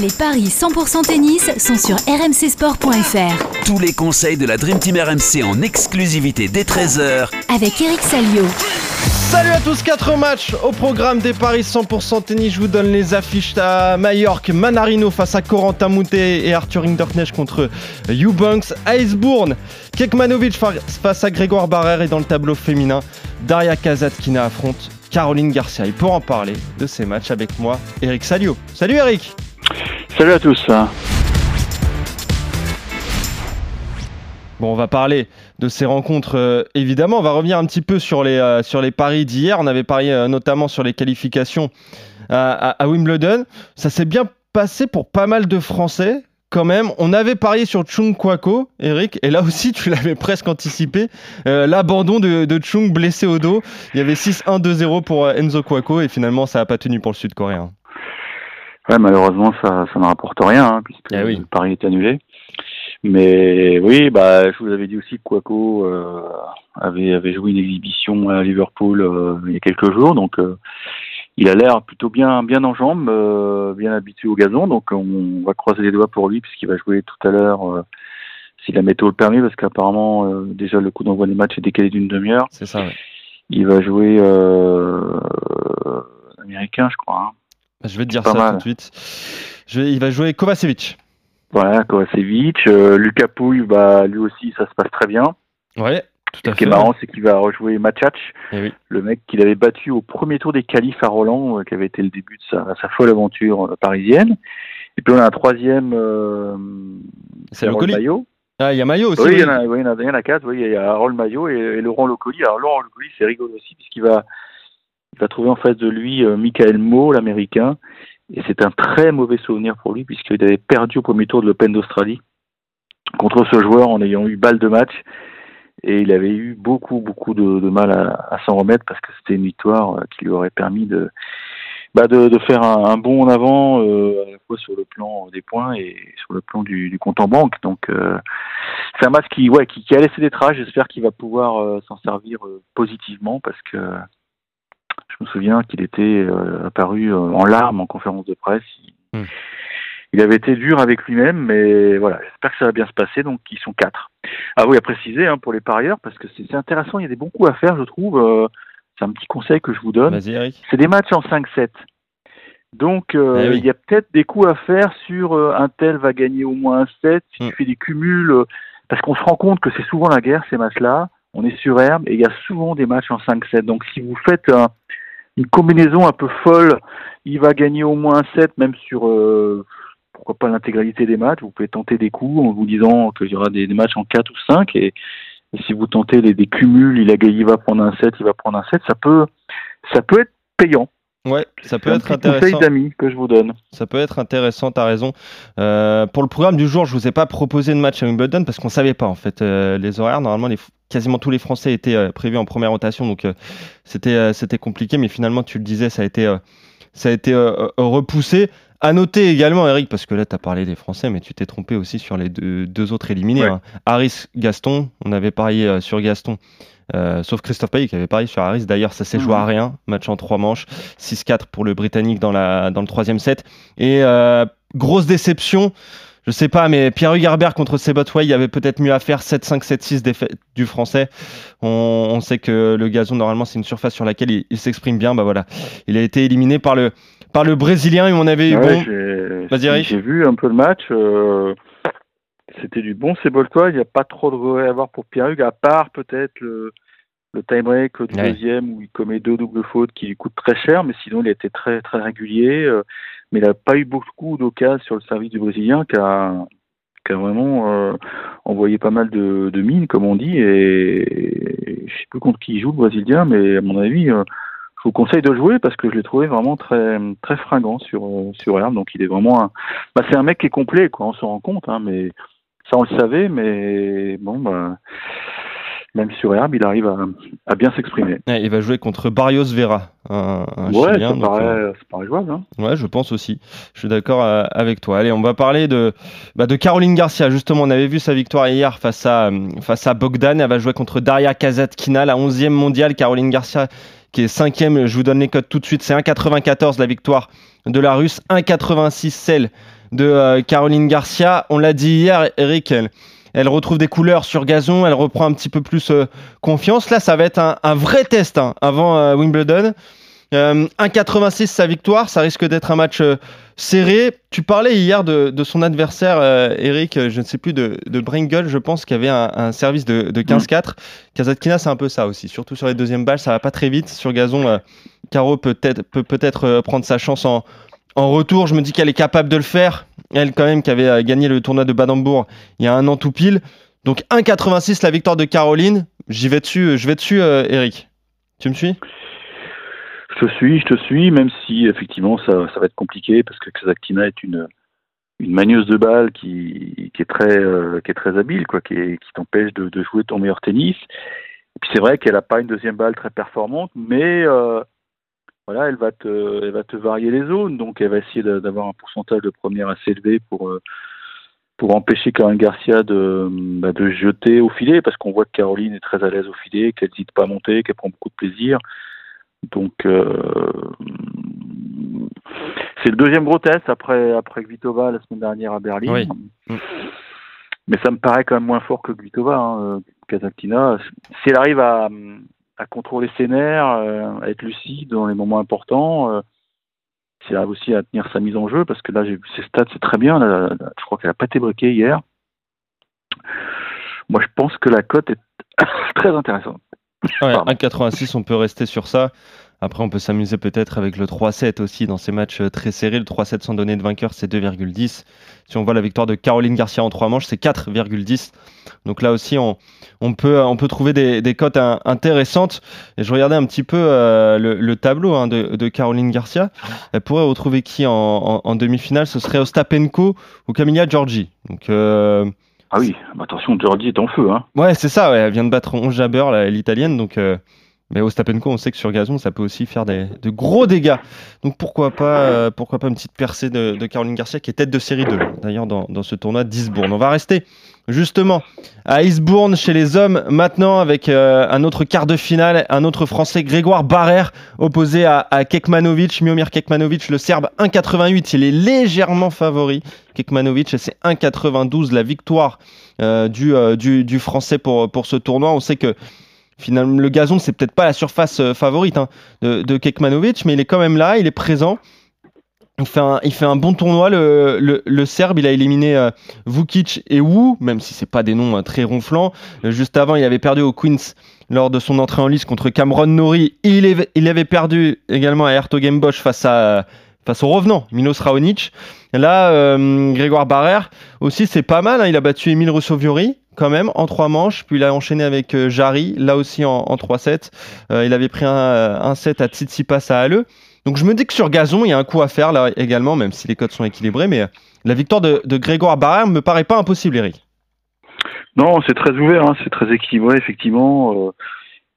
Les paris 100% tennis sont sur rmcsport.fr. Tous les conseils de la Dream Team RMC en exclusivité dès 13h Avec Eric Salio. Salut à tous, 4 matchs au programme des paris 100% tennis. Je vous donne les affiches à Mallorca, Manarino face à Corentin Moutet et Arthur Hinderknecht contre Eubanks, Icebourne, Kekmanovic face à Grégoire Barrère et dans le tableau féminin, Daria Kazatkina affronte Caroline Garcia. Et pour en parler de ces matchs avec moi, Eric Salio. Salut Eric Salut à tous Bon, on va parler de ces rencontres, euh, évidemment. On va revenir un petit peu sur les, euh, paris d'hier. On avait parié euh, notamment sur les qualifications à, Wimbledon. Ça s'est bien passé pour pas mal de Français, quand même. On avait parié sur Chung Kwako, Eric, et là aussi, tu l'avais presque anticipé. L'abandon de, de, Chung blessé au dos. Il y avait 6-1-2-0 pour Enzo Kwako, et finalement, ça n'a pas tenu pour le Sud-Coréen. Ouais, malheureusement, ça, ça ne rapporte rien, hein, puisque Ah oui. le pari est annulé. Mais oui, bah, je vous avais dit aussi que Quaco euh, avait, avait joué une exhibition à Liverpool euh, il y a quelques jours, donc euh, il a l'air plutôt bien, bien en jambes, euh, bien habitué au gazon, donc on va croiser les doigts pour lui puisqu'il va jouer tout à l'heure, euh, si la météo le permet, parce qu'apparemment euh, déjà le coup d'envoi des matchs est décalé d'une demi-heure. C'est ça, ouais. Il va jouer euh, américain, je crois. hein. Je vais te dire ça mal. tout de suite. Je vais- il va jouer Kovacevic. Voilà, Kovacevic. Euh, Lucas Pouille, bah, lui aussi, ça se passe très bien. Ouais, tout à Ce qui fait. est marrant, c'est qu'il va rejouer Matchach, Eh oui. le mec qu'il avait battu au premier tour des qualifs à Roland, euh, qui avait été le début de sa, sa folle aventure euh, parisienne. Et puis on a un troisième, euh, C'est le Harold colis. Maillot. Ah, il y a Maillot aussi. Oui, il y, en a, oui, il y en a- il y en a quatre. Oui, il y a Harold Maillot et, et Laurent Locoli. Alors Laurent Locoli, c'est rigolo aussi, puisqu'il va, il va trouver en face de lui euh, Michael Moe, l'américain. Et c'est un très mauvais souvenir pour lui, puisqu'il avait perdu au premier tour de l'Open d'Australie contre ce joueur en ayant eu balle de match. Et il avait eu beaucoup, beaucoup de, mal à, s'en remettre parce que c'était une victoire euh, qui lui aurait permis de, bah de, faire un, un bond en avant euh, à la fois sur le plan des points et sur le plan du, compte en banque. Donc euh, c'est un match qui, ouais, qui, a laissé des traces. J'espère qu'il va pouvoir euh, s'en servir positivement parce que je me souviens qu'il était euh, apparu euh, en larmes en conférence de presse. Il, Hmm. il avait été dur avec lui-même, mais voilà, j'espère que ça va bien se passer. Donc ils sont quatre. Ah oui, à préciser hein, pour les parieurs parce que c'est intéressant. Il y a des bons coups à faire, je trouve. Euh, c'est un petit conseil que je vous donne c'est des matchs en 5-7. Donc, euh, Eh oui. il y a peut-être des coups à faire sur euh, un tel va gagner au moins un 7, si tu fais des cumuls, parce qu'on se rend compte que c'est souvent la guerre, ces matchs-là. On est sur herbe et il y a souvent des matchs en 5-7. Donc, si vous faites un- une combinaison un peu folle, il va gagner au moins un 7, même sur, euh, pourquoi pas l'intégralité des matchs. Vous pouvez tenter des coups en vous disant qu'il y aura des, matchs en 4 ou 5. Et, si vous tentez des cumuls, il, a, il va prendre un 7, il va prendre un 7, ça peut, ça peut être payant. Ouais, ça peut un être petit conseil intéressant. d'amis que je vous donne. Ça peut être intéressant, t'as raison. Euh, pour le programme du jour, je vous ai pas proposé de match à Wimbledon parce qu'on savait pas en fait euh, les horaires. Normalement, les, quasiment tous les Français étaient euh, prévus en première rotation, donc c'était c'était compliqué. Mais finalement, tu le disais, ça a été ça a été repoussé. À noter également, Eric, parce que là, tu as parlé des Français, mais tu t'es trompé aussi sur les deux, deux autres éliminés. Ouais. hein. Harris, Gaston, on avait parié sur Gaston, euh, sauf Christophe Payet qui avait parié sur Harris. D'ailleurs, ça s'est joué à Mhm. rien. Match en trois manches, 6-4 pour le Britannique dans, la, dans le troisième set. Et euh, grosse déception, je sais pas, mais Pierre-Hugues Herbert contre Sebotway, il y avait peut-être mieux à faire 7-5, 7-6 défait du français. On, on sait que le gazon, normalement, c'est une surface sur laquelle il, il s'exprime bien. Bah voilà, il a été éliminé par le, par le Brésilien et on avait eu Ouais, bon. J'ai vu un peu le match. euh, C'était du bon Ceboltois. Il n'y a pas trop de regret à avoir pour Pierre-Hugues, à part peut-être le, le time-break du Ouais. deuxième où il commet deux doubles fautes qui lui coûtent très cher, mais sinon il a été très très régulier. euh, mais il n'a pas eu beaucoup d'occasions sur le service du Brésilien qui a, qui a vraiment euh, envoyé pas mal de, de mines, comme on dit. Et, je sais plus contre qui il joue le Brésilien, mais à mon avis, euh, je vous conseille de le jouer parce que je l'ai trouvé vraiment très très fringant sur sur herbe. Donc il est vraiment un, bah, c'est un mec qui est complet, quoi. On s'en rend compte, hein, mais ça on le savait, mais bon, bah, même sur herbe, il arrive à, à bien s'exprimer. Ouais, il va jouer contre Barrios Vera, un, un Ouais, Chilien, ça paraît, euh, ça paraît jouable. Hein. Ouais, je pense aussi. Je suis d'accord euh, avec toi. Allez, on va parler de, bah, de Caroline Garcia. Justement, on avait vu sa victoire hier face à, euh, face à Bogdan. Elle va jouer contre Daria Kazatkina, la 11e mondiale. Caroline Garcia qui est 5e. Je vous donne les codes tout de suite. C'est 1,94 la victoire de la Russe, 1,86 celle de euh, Caroline Garcia. On l'a dit hier, Eric, elle, elle retrouve des couleurs sur gazon. Elle reprend un petit peu plus euh, confiance. Là, ça va être un, un vrai test hein, avant euh, Wimbledon. Euh, 1,86 sa victoire, ça risque d'être un match serré. Tu parlais hier de, de son adversaire, euh, Eric, je ne sais plus, de, de Bringle, je pense, qui avait un, un service de, de 15-4. Kazatkina, c'est un peu ça aussi, surtout sur les deuxièmes balles, ça va pas très vite. Sur gazon, euh, Caro peut peut-être peut peut-être prendre sa chance en, en retour. Je me dis qu'elle est capable de le faire. Elle, quand même, qui avait euh, gagné le tournoi de Badembourg il y a un an tout pile. Donc 1,86 la victoire de Caroline. J'y vais dessus, je vais dessus, euh, Eric. Tu me suis? Je te suis, je te suis, même si effectivement ça, va être compliqué parce que Kazakhtina est une une manieuse de balle qui, est très euh, qui est très habile quoi, qui, t'empêche de, jouer ton meilleur tennis. Et puis c'est vrai qu'elle a pas une deuxième balle très performante, mais euh, voilà, elle va te elle va te varier les zones, donc elle va essayer d'avoir un pourcentage de première assez élevé pour euh, pour empêcher Caroline Garcia de bah, de jeter au filet parce qu'on voit que Caroline est très à l'aise au filet, qu'elle n'hésite pas à monter, qu'elle prend beaucoup de plaisir. Donc euh, c'est le deuxième gros test après après Kvitova la semaine dernière à Berlin. Oui. Mais ça me paraît quand même moins fort que Kvitova, hein, euh. Si elle arrive à, à contrôler ses nerfs, euh, à être lucide dans les moments importants, euh, arrive aussi à tenir sa mise en jeu, parce que là j'ai vu ses stats, c'est très bien. là, je crois qu'elle a pas été briquée hier. Moi je pense que la cote est très intéressante. Ouais, Pardon. 1,86, on peut rester sur ça. Après, on peut s'amuser peut-être avec le 3-7 aussi dans ces matchs euh, très serrés. Le 3-7 sans donner de vainqueur, c'est 2,10. Si on voit la victoire de Caroline Garcia en 3 manches, c'est 4,10. Donc là aussi, on, on, peut, on peut trouver des, des cotes in- intéressantes. Et je regardais un petit peu euh, le, le tableau hein, de, de Caroline Garcia. Elle pourrait retrouver qui en, en- en demi-finale? Ce serait Ostapenko ou Camilla Giorgi. Donc. euh, Ah oui, bah attention, Georgie est en feu. Hein. Ouais, c'est ça, ouais. elle vient de battre 11 Jabber, l'italienne, donc. euh, Mais Ostapenko, on sait que sur gazon, ça peut aussi faire des, de gros dégâts. Donc pourquoi pas, euh, pourquoi pas une petite percée de, Caroline Garcia qui est tête de série 2, d'ailleurs, dans, dans ce tournoi d'Isbourne. On va rester justement à Isbourne chez les hommes maintenant avec euh, un autre quart de finale, un autre Français, Grégoire Barrère, opposé à, à Kekmanovic. Miomir Kekmanovic, le Serbe, 1,88. Il est légèrement favori. Kekmanovic, c'est 1,92 la victoire euh, du, du, du Français pour, pour ce tournoi. On sait que finalement le gazon, c'est peut-être pas la surface euh, favorite hein, de, de Kekmanovic, mais il est quand même là, il est présent. Il fait un, il fait un bon tournoi, le, le, le Serbe. Il a éliminé euh, Vukic et Wu, même si c'est pas des noms euh, très ronflants. Euh, juste avant, il avait perdu au Queens lors de son entrée en lice contre Cameron Nori. Il, il avait perdu également à Hertogenbosch face à face au revenant Milos Raonic. Là, euh, Grégoire Barrère aussi, c'est pas mal. hein. Il a battu Emile Rousseau-Viori quand même en trois manches, puis il a enchaîné avec euh, Jarry, là aussi en, en 3-7. Euh, il avait pris un, un set à Tsitsipas à Halle. Donc je me dis que sur gazon, il y a un coup à faire là également, même si les codes sont équilibrés. Mais euh, la victoire de, de Grégoire Barrère me paraît pas impossible, Eric. Non, c'est très ouvert, hein, c'est très équilibré, effectivement.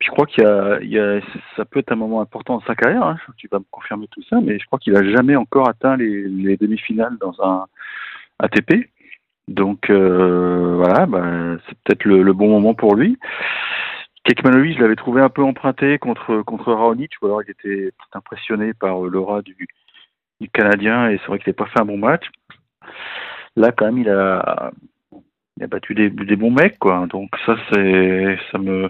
Je crois qu'il y a, ça peut être un moment important dans sa carrière. Hein, tu vas me confirmer tout ça, mais je crois qu'il a jamais encore atteint les, les demi-finales dans un ATP. Donc euh, voilà, bah, c'est peut-être le, bon moment pour lui. Kekmanovic, je l'avais trouvé un peu emprunté contre contre Raonic, ou alors il était impressionné par l'aura du, du Canadien et c'est vrai qu'il n'a pas fait un bon match. Là, quand même, il a il a battu des, des bons mecs, quoi. Donc ça, c'est, ça me,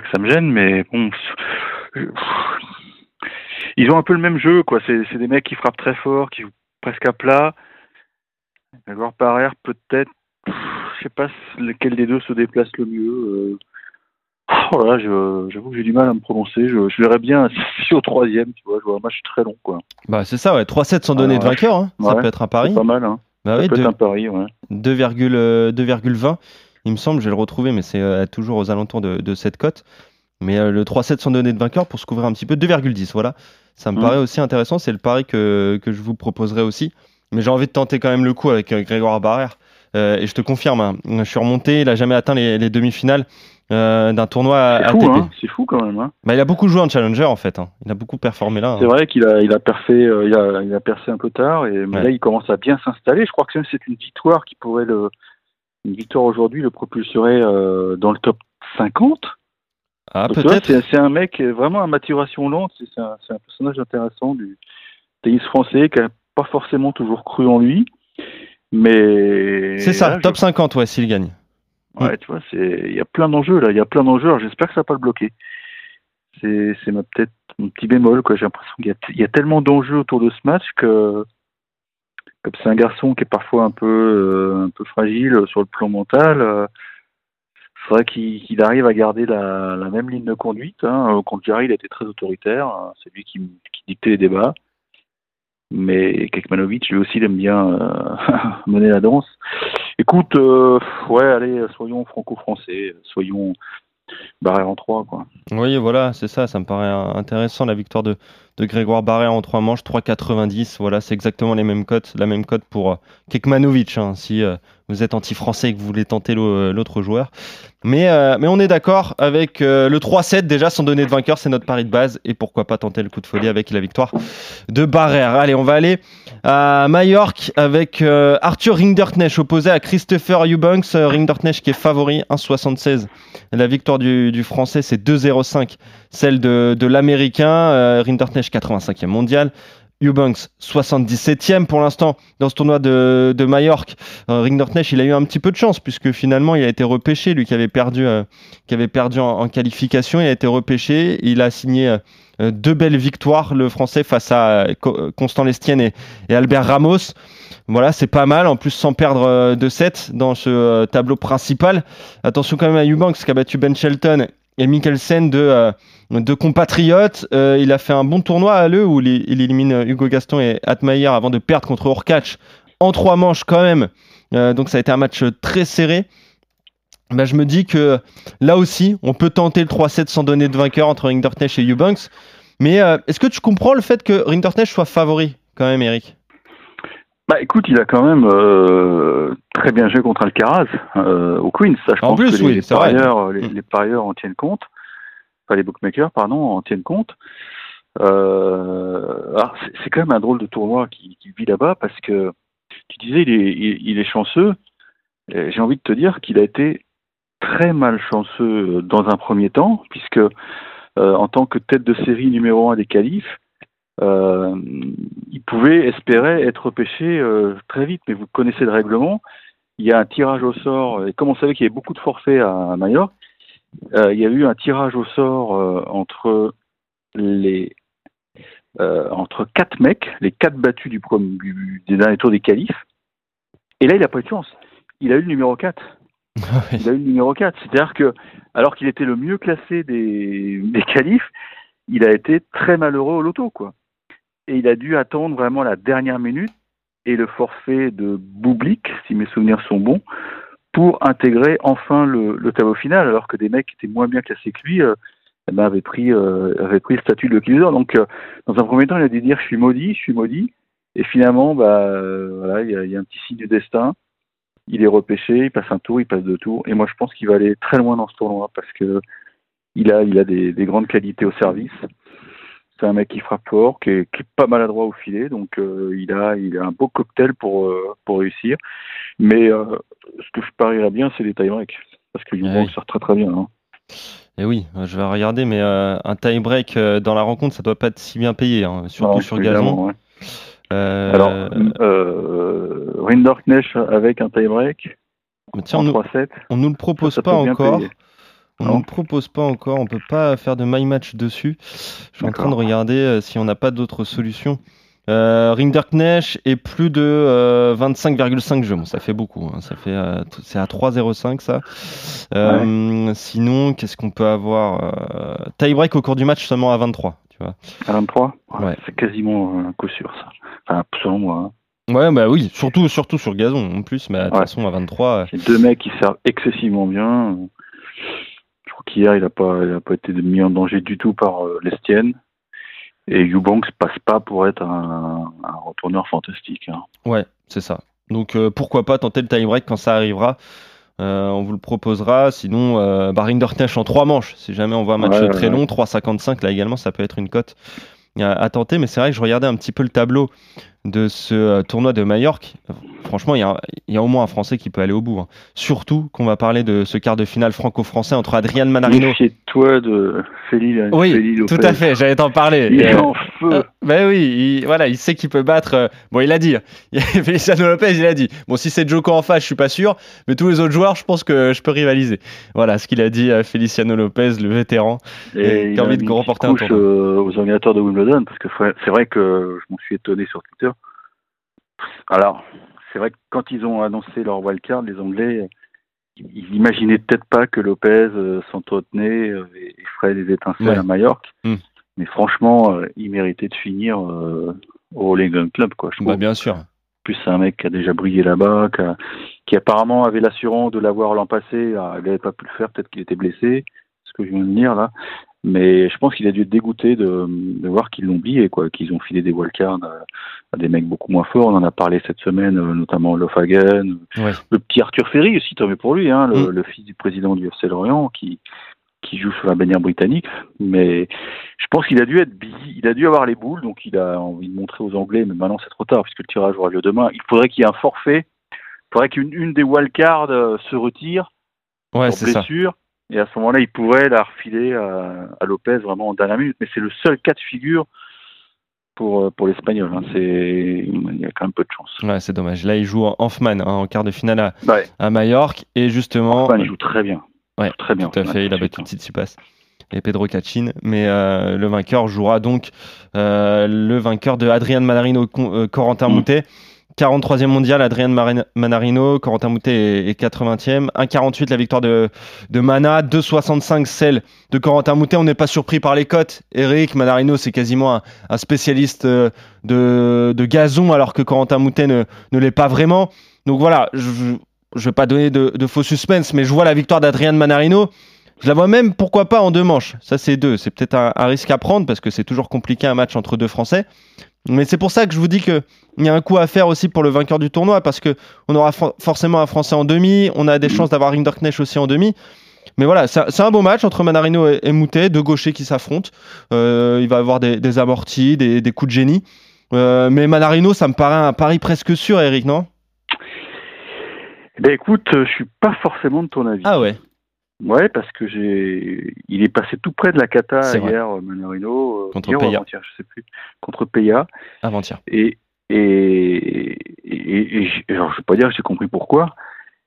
pas que ça me gêne, mais bon, ils ont un peu le même jeu, quoi. C'est, des mecs qui frappent très fort, qui jouent presque à plat. Grégoire Barrère, peut-être, je sais pas lequel des deux se déplace le mieux. Euh... Oh là, je, j'avoue que j'ai du mal à me prononcer. Je, je verrais bien si au troisième, tu vois. Je vois un match très long, quoi. Bah c'est ça, ouais. 3-7 sans donner Ah, de vainqueur, hein. ça peut être un pari. Pas mal, hein. Bah Ça oui, peut deux- être un pari, ouais. 2,20, euh, 2,20, il me semble, je vais le retrouver, mais c'est euh, toujours aux alentours de, de cette cote. Mais euh, le 3-7 sans donner de vainqueur pour se couvrir un petit peu, 2,10, voilà. Ça me Mhm. paraît aussi intéressant, c'est le pari que, que je vous proposerai aussi. Mais j'ai envie de tenter quand même le coup avec euh, Grégoire Barrère. Euh, et je te confirme, hein, je suis remonté, il a jamais atteint les, les demi-finales euh, d'un tournoi C'est fou, ATP. hein, c'est fou quand même. Hein. Bah, il a beaucoup joué en challenger en fait. hein. Il a beaucoup performé là. C'est vrai qu'il a, il a, perfé, euh, il, a, il a percé un peu tard, et, mais Ouais. là il commence à bien s'installer. Je crois que c'est une victoire qui pourrait le. Une victoire aujourd'hui le propulserait euh, dans le top 50. Ah, peut-être. c'est, un mec euh, vraiment à maturation lente. C'est, un, personnage intéressant du tennis français qui n'a pas forcément toujours cru en lui. Mais. C'est ça, là, je- top 50, ouais, s'il gagne. Ouais, tu vois, il y a plein d'enjeux là, il y a plein d'enjeux. J'espère que ça va pas le bloquer. C'est c'est ma peut-être mon petit bémol quoi. J'ai l'impression qu'il y a tellement d'enjeux autour de ce match que comme c'est un garçon qui est parfois un peu euh, un peu fragile sur le plan mental. Euh, faudrait qu'il arrive à garder la, même ligne de conduite. Hein. Euh, Contre Jarry, il était très autoritaire. hein. C'est lui qui, dictait les débats. Mais Kekmanovic, lui aussi, il aime bien euh, mener la danse. Écoute, ouais, allez, soyons franco-français, soyons barrière en 3, quoi. Oui, voilà, c'est ça, ça me paraît intéressant la victoire de, Grégoire Barrère en 3 manches, 3,90. Voilà, c'est exactement les mêmes cotes, la même cote pour euh, Kekmanovic, hein, si euh, vous êtes anti-français et que vous voulez tenter l'au- l'autre joueur. Mais, euh, mais on est d'accord avec euh, le 3-7 déjà, sans donner de vainqueur, c'est notre pari de base. Et pourquoi pas tenter le coup de folie avec la victoire de Barrère. Allez, on va aller à Majorque avec euh, Arthur Rinderknecht opposé à Christopher Eubanks. Euh, Rinderknecht qui est favori, 1,76. La victoire du, français, c'est 2,05. Celle de, de l'américain, euh, Rinderknecht 85e mondial. Eubanks 77e pour l'instant dans ce tournoi de, de Majorque. Euh, il a eu un petit peu de chance puisque finalement il a été repêché, lui qui avait perdu, euh, qui avait perdu en, qualification, il a été repêché. Il a signé euh, euh, deux belles victoires, le français face à Co- Constant Lestienne et, et Albert Ramos. Voilà, c'est pas mal. En plus, sans perdre de 7 dans ce tableau principal. Attention quand même à Eubanks qui a battu Ben Shelton et Mikkelsen de, de compatriotes. Euh, il a fait un bon tournoi à l'eux où il, il élimine euh, Hugo Gaston et Atmayer avant de perdre contre Orkach en trois manches quand même. Euh, donc ça a été un match très serré. Ben, je me dis que là aussi, on peut tenter le 3-7 sans donner de vainqueur entre Rinderknecht et Eubanks. Mais euh, est-ce que tu comprends le fait que Rinderknecht soit favori quand même, Eric? Bah écoute, il a quand même euh, très bien joué contre Alcaraz euh, au Queens. Ça, je En pense plus, que oui, les, c'est vrai. parieurs, les, les parieurs en tiennent compte. Enfin, les bookmakers, pardon, en tiennent compte. Euh, c'est- quand même un drôle de tournoi qui, vit là-bas parce que tu disais il est, chanceux. Et J'ai envie de te dire qu'il a été très mal chanceux dans un premier temps, puisque euh, en tant que tête de série numéro un des qualifs, euh, il pouvait espérer être repêché euh, très vite. Mais vous connaissez le règlement. Il y a un tirage au sort, et comme on savait qu'il y avait beaucoup de forfaits à, à Majorque, euh, il y a eu un tirage au sort euh, entre les euh, entre quatre mecs, les quatre battus du, du- des derniers tours des qualifs. Et là, il n'a pas eu de chance. Il a eu le numéro 4. Il a eu le numéro 4. C'est-à-dire que, alors qu'il était le mieux classé des, des qualifs, il a été très malheureux au loto, quoi. Et il a dû attendre vraiment la dernière minute et le forfait de Boublik, si mes souvenirs sont bons, pour intégrer enfin le, le tableau final, alors que des mecs qui étaient moins bien classés que lui euh, eh ben, avaient, pris, euh, avaient pris le statut de Loser. Donc, euh, dans un premier temps, il a dû dire je suis maudit, je suis maudit. Et finalement, bah, voilà, il y, a, un petit signe du destin. Il est repêché, il passe un tour, il passe deux tours. Et moi, je pense qu'il va aller très loin dans ce tournoi parce que il a, il a des grandes qualités au service. C'est un mec qui frappe fort, qui est, qui est pas maladroit au filet, donc euh, il a, il a un beau cocktail pour euh, pour réussir. Mais euh, ce que je parierais bien, c'est les tie-breaks, parce que Eubanks oui. sert très très bien. hein. Et oui, je vais regarder, mais un tie-break dans la rencontre, ça doit pas être si bien payé, hein, surtout Non, sur gazon. ouais. Alors, euh, Rinderknecht avec un tie-break tiens, en on nous, 3-7, on nous le propose ça pas encore. payer. On le propose pas encore. On peut pas faire de my match dessus. Je suis en train de regarder euh, si on n'a pas d'autres solutions. Euh, Rinderknecht est plus de euh, 25,5 jeux. Bon, ça fait beaucoup. hein. Ça fait, euh, c'est à 3,05 ça. Euh, Sinon, qu'est-ce qu'on peut avoir euh, Tie-break au cours du match seulement à 23. Tu vois. à 23 Ouais. C'est quasiment un coup sûr, ça. Enfin, selon moi. hein. Ouais, bah oui, surtout, surtout sur gazon en plus. Mais de toute façon, à 23. euh, C'est deux mecs qui servent excessivement bien. Qu'hier, il n'a pas, il a pas été mis en danger du tout par euh, Lestienne. Et Eubanks passe pas pour être un, un retourneur fantastique. hein. Ouais, c'est ça. Donc euh, pourquoi pas tenter le tie-break quand ça arrivera. euh, on vous le proposera. Sinon, euh, Rinderknecht en trois manches. Si jamais on voit un match Ouais, très ouais. long, 3,55 là également, ça peut être une cote à, à tenter. Mais c'est vrai que je regardais un petit peu le tableau de ce euh, tournoi de Majorque. Franchement, il y, a- il y a au moins un Français qui peut aller au bout. hein. Surtout qu'on va parler de ce quart de finale franco-français entre Adrian Manarino. Méfie-toi de Félix Oui, Félix tout à fait, j'allais t'en parler. Il est Euh, en feu. euh, ben oui, il, voilà, il sait qu'il peut battre. euh, bon, il a dit. hein. Feliciano Lopez, il a dit. Bon, si c'est Joko en face, je suis pas sûr. Mais tous les autres joueurs, je pense que je peux rivaliser. Voilà ce qu'il a dit à Feliciano Lopez, le vétéran. et il qui a envie de remporter un tournoi. aux organisateurs de Wimbledon, parce que c'est vrai que je m'en suis étonné sur Twitter. Alors, c'est vrai que quand ils ont annoncé leur wildcard, les Anglais, ils imaginaient peut-être pas que Lopez euh, s'entretenait euh, et, et ferait des étincelles Ouais. à Majorque. Mm. Mais franchement, euh, il méritait de finir au England Club, quoi. Je. Bah, bien sûr. Plus, c'est un mec qui a déjà brillé là-bas, qui, apparemment avait l'assurance de l'avoir l'an passé. Alors, il n'avait pas pu le faire, peut-être qu'il était blessé, que je viens de dire là. Mais je pense qu'il a dû être dégoûté de, de voir qu'ils l'ont oublié, quoi, qu'ils ont filé des wildcards à, à des mecs beaucoup moins forts. On en a parlé cette semaine, euh, notamment Lofagen, Ouais. le petit Arthur Ferry aussi, tant mieux pour lui, hein, le, Mm. le fils du président du FC Lorient, qui, qui joue sur la bannière britannique. Mais je pense qu'il a dû être busy, il a dû avoir les boules, donc il a envie de montrer aux Anglais, mais maintenant c'est trop tard puisque le tirage aura lieu demain. Il faudrait qu'il y ait un forfait, il faudrait qu'une une des wildcards euh, se retire Ouais, pour c'est ça. Et à ce moment-là, il pourrait la refiler à, à Lopez vraiment en dernière minute. Mais c'est le seul cas de figure pour, euh, pour l'Espagnol. hein. C'est, il y a quand même peu de chance. Ouais, c'est dommage. Là, il joue en Hoffman hein, en quart de finale à, Ouais. à Majorque. Et justement. Il joue très bien. Ouais, Il joue très bien. Tout à fait, il a battu Tsitsipas et Pedro Cachin. Mais euh, le vainqueur jouera donc euh, le vainqueur de Adrian Manarino, Corentin Mm. Moutet. 43e mondial, Marin- Manarino, Corentin Moutet est, est 80e. 1,48 la victoire de, Mana, 2,65 celle de Corentin Moutet. On n'est pas surpris par les cotes. Eric Manarino, c'est quasiment un, spécialiste euh, de, gazon, alors que Corentin Moutet ne, l'est pas vraiment. Donc voilà, je ne vais pas donner de, de faux suspense, mais je vois la victoire d'Adrian Manarino. Je la vois même, pourquoi pas, en deux manches. Ça, c'est deux. C'est peut-être un, un risque à prendre parce que c'est toujours compliqué un match entre deux Français. Mais c'est pour ça que je vous dis qu'il y a un coup à faire aussi pour le vainqueur du tournoi parce que on aura for- forcément un Français en demi. On a des chances d'avoir Rinderknecht aussi en demi. Mais voilà, c'est un- beau match entre Manarino et, et Moutet, deux gauchers qui s'affrontent. Euh, il va avoir des, des amortis, des, des coups de génie. Euh, mais Manarino, ça me paraît un pari presque sûr, Eric, non? Eh Ben écoute, euh, je suis pas forcément de ton avis. Ah ouais. Ouais, parce que j'ai, il est passé tout près de la cata hier, euh, Manarino, euh, Contre hier avant-hier, je sais plus, contre Peya. Avant-hier. Et et, et, et alors je vais pas dire que j'ai compris pourquoi,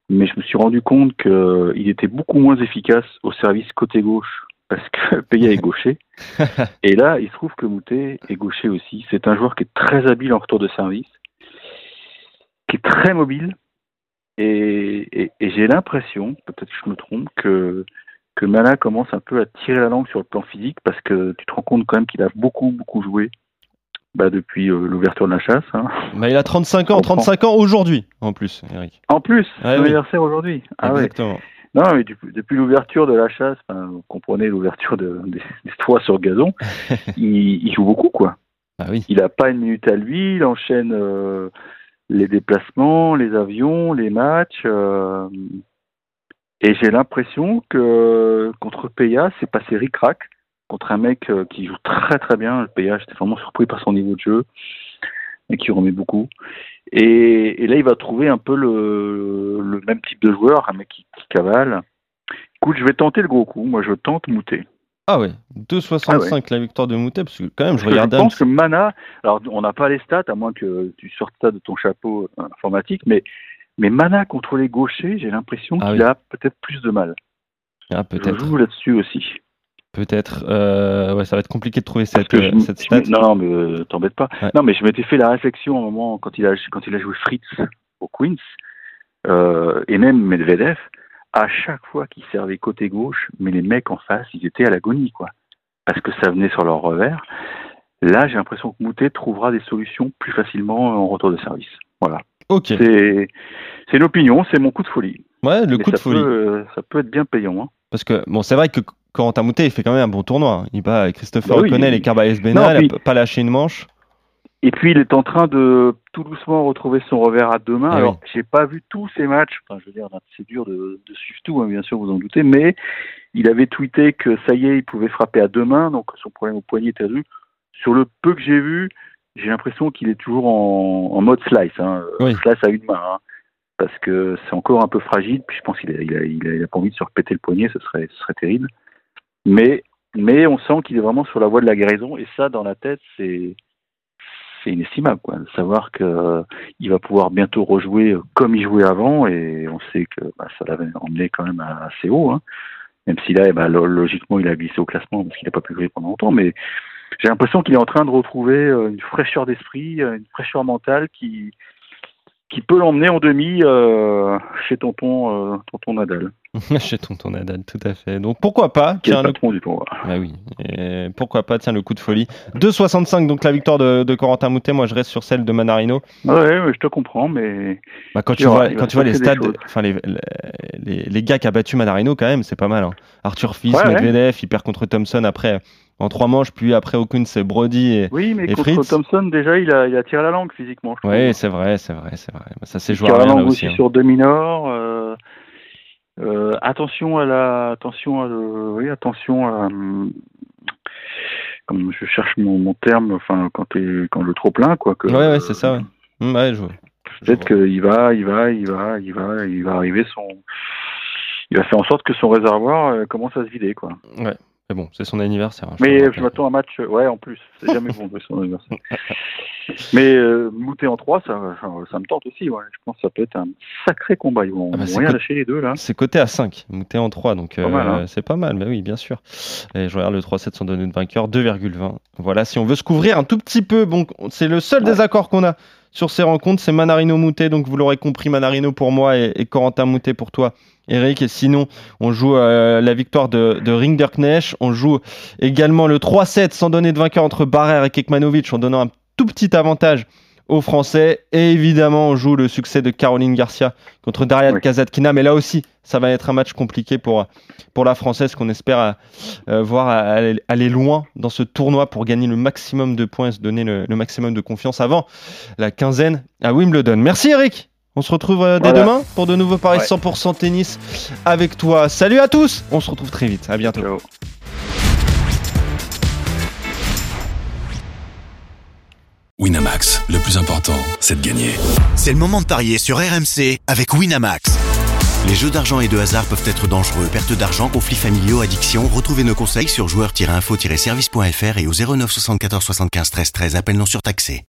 mais je me suis rendu compte que il était beaucoup moins efficace au service côté gauche parce que Peya est gaucher. et là, il se trouve que Moutet est gaucher aussi. C'est un joueur qui est très habile en retour de service, qui est très mobile. Et, et, et j'ai l'impression, peut-être que je me trompe, que, que Mana commence un peu à tirer la langue sur le plan physique parce que tu te rends compte quand même qu'il a beaucoup, beaucoup joué bah, depuis euh, l'ouverture de la chasse. hein. Bah, il a 35 ans, comprends. 35 ans aujourd'hui, en plus, Eric. En plus, son oui. anniversaire aujourd'hui. Ah ouais. Exactement. Non, mais du- depuis l'ouverture de la chasse, vous comprenez l'ouverture de, des, des toits sur gazon, il, il joue beaucoup, quoi. Bah oui. Il n'a pas une minute à lui, il enchaîne euh, les déplacements, les avions, les matchs. euh, et j'ai l'impression que contre Peya, c'est passé ric-rac contre un mec euh, qui joue très très bien. Le Peya, j'étais vraiment surpris par son niveau de jeu et qui remet beaucoup. Et, là, il va trouver un peu le, même type de joueur, un mec qui, qui cavale. Écoute, je vais tenter le gros coup. Moi, je tente Moutet. Ah ouais, 2,65 la victoire de Moutet, parce que quand même, je Parce je regardais un pense que Mana, alors on n'a pas les stats, à moins que tu sortes ça de ton chapeau informatique, mais, mais Mana contre les gauchers, j'ai l'impression Ah qu'il oui. a peut-être plus de mal. Ah, Je peut-être, joue là-dessus aussi. peut-être. Euh, ouais, ça va être compliqué de trouver cette, euh, je- cette je stat. non, non, mais euh, t'embête pas. Ouais. Non, mais je m'étais fait la réflexion au moment quand il a, quand il a joué Fritz au Queens, euh, et même Medvedev, à chaque fois qu'il servait côté gauche, mais les mecs en face, ils étaient à l'agonie, quoi. Parce que ça venait sur leur revers. Là, j'ai l'impression que Moutet trouvera des solutions plus facilement en retour de service. Voilà. Ok, C'est une opinion, c'est mon coup de folie. ouais, le coup de ça folie. Peut, euh, ça peut être bien payant. Hein. Parce que, bon, c'est vrai que Corentin Moutet, il fait quand même un bon tournoi. Il bat Christopher Bah oui. O'Connell et Benal, il a pas lâché une manche. Et puis il est en train de tout doucement retrouver son revers à deux mains. Eh Alors oui. j'ai pas vu tous ses matchs. Enfin, je veux dire, c'est dur de, de suivre tout, hein, bien sûr, vous en doutez. Mais il avait tweeté que ça y est, il pouvait frapper à deux mains, donc son problème au poignet était résolu. Sur le peu que j'ai vu, j'ai l'impression qu'il est toujours en, en mode slice, hein, Oui. slice à une main, hein, parce que c'est encore un peu fragile. Puis je pense qu'il a, il a, il a, il a pas envie de se repéter le poignet, ce serait, ce serait terrible. Mais, mais on sent qu'il est vraiment sur la voie de la guérison, et ça, dans la tête, c'est c'est inestimable, quoi. De savoir que il va pouvoir bientôt rejouer comme il jouait avant, et on sait que bah, ça l'avait emmené quand même assez haut, hein. même si là, eh ben, lo- logiquement, il a glissé au classement parce qu'il n'a pas pu jouer pendant longtemps, mais j'ai l'impression qu'il est en train de retrouver euh, une fraîcheur d'esprit, euh, une fraîcheur mentale qui qui peut l'emmener en demi euh, chez tonton euh, tonton Nadal, Chez tonton Nadal, tout à fait. Donc pourquoi pas tiens, le du tournoi. Ah oui, Et pourquoi pas Tiens, le coup de folie. 2,65 donc la victoire de, de Corentin Moutet. Moi, je reste sur celle de Manarino. Ouais, ouais, je te comprends, mais Bah, quand tu vois, quand tu les stades, enfin les, les, les gars qui a battu Manarino quand même, c'est pas mal. hein. Arthur Fils, Ouais, ouais. Medvedev, il perd contre Thompson après en trois manches, puis après Okuns, c'est Brody. Et... oui, mais Et contre Fritz Thompson déjà, il a il a tiré la langue physiquement. Je Oui, c'est vrai, c'est vrai, c'est vrai. Ça s'est joué à tire la rien là langue aussi. aussi hein. sur deux mineurs. euh, euh, attention à la, attention à le, oui, attention à, hum, comme je cherche mon, mon terme, enfin quand t'es, quand le trop plein quoi. Que, Ouais, ouais, c'est ça. Ouais. Hum, ouais, je... je Peut-être vois. qu'il va, il va, il va, il va, il va arriver son, il va faire en sorte que son réservoir euh, commence à se vider quoi. Mais bon, c'est son anniversaire. hein, Mais je m'attends à un match, ouais, en plus, c'est jamais bon de son anniversaire. Mais euh, en 3, ça, ça, me tente aussi, ouais. Je pense que ça peut être un sacré combat. Ils vont, Ah bah, rien lâcher les deux là. C'est coté à 5, Moutet en 3, donc euh, hein. c'est pas mal, mais oui, bien sûr. Et je regarde le 3-7 sans donner de vainqueur, 2,20. Voilà, si on veut se couvrir un tout petit peu, bon, c'est le seul Ouais. désaccord qu'on a sur ces rencontres, c'est Manarino Moutet, donc vous l'aurez compris, Manarino pour moi et, et Corentin Moutet pour toi, Eric. Et sinon, on joue euh, la victoire de, de Rinderknecht, on joue également le 3-7 sans donner de vainqueur entre Barrère et Kekmanovic en donnant un tout petit avantage aux Français. Et évidemment, on joue le succès de Caroline Garcia contre Daria Oui. Kazatkina. Mais là aussi, ça va être un match compliqué pour, pour la Française qu'on espère euh, voir aller, aller loin dans ce tournoi pour gagner le maximum de points et se donner le, le maximum de confiance avant la quinzaine à Wimbledon. Merci Eric on se retrouve euh, dès Voilà. demain pour de nouveaux paris Ouais. 100% tennis avec toi. Salut à tous, on se retrouve très vite. À bientôt. Ciao. Winamax, le plus important, c'est de gagner. C'est le moment de parier sur RMC avec Winamax. Les jeux d'argent et de hasard peuvent être dangereux. Perte d'argent, conflits familiaux, addiction. Retrouvez nos conseils sur joueurs-info-service.fr et au 09 74 75 13 13. Appel non surtaxé.